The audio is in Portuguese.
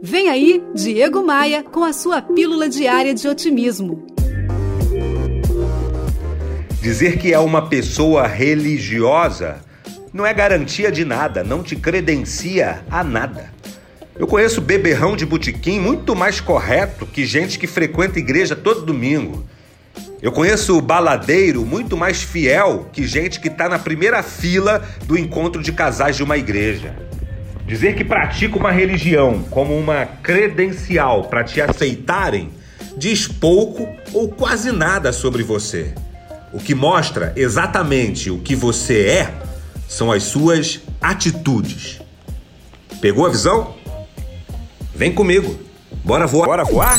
Vem aí, Diego Maia, com a sua pílula diária de otimismo. Dizer que é uma pessoa religiosa não é garantia de nada, não te credencia a nada. Eu conheço beberrão de botequim muito mais correto que gente que frequenta igreja todo domingo. Eu conheço baladeiro muito mais fiel que gente que está na primeira fila do encontro de casais de uma igreja. Dizer que pratica uma religião como uma credencial para te aceitarem diz pouco ou quase nada sobre você. O que mostra exatamente o que você é são as suas atitudes. Pegou a visão? Vem comigo. Bora voar. Bora voar?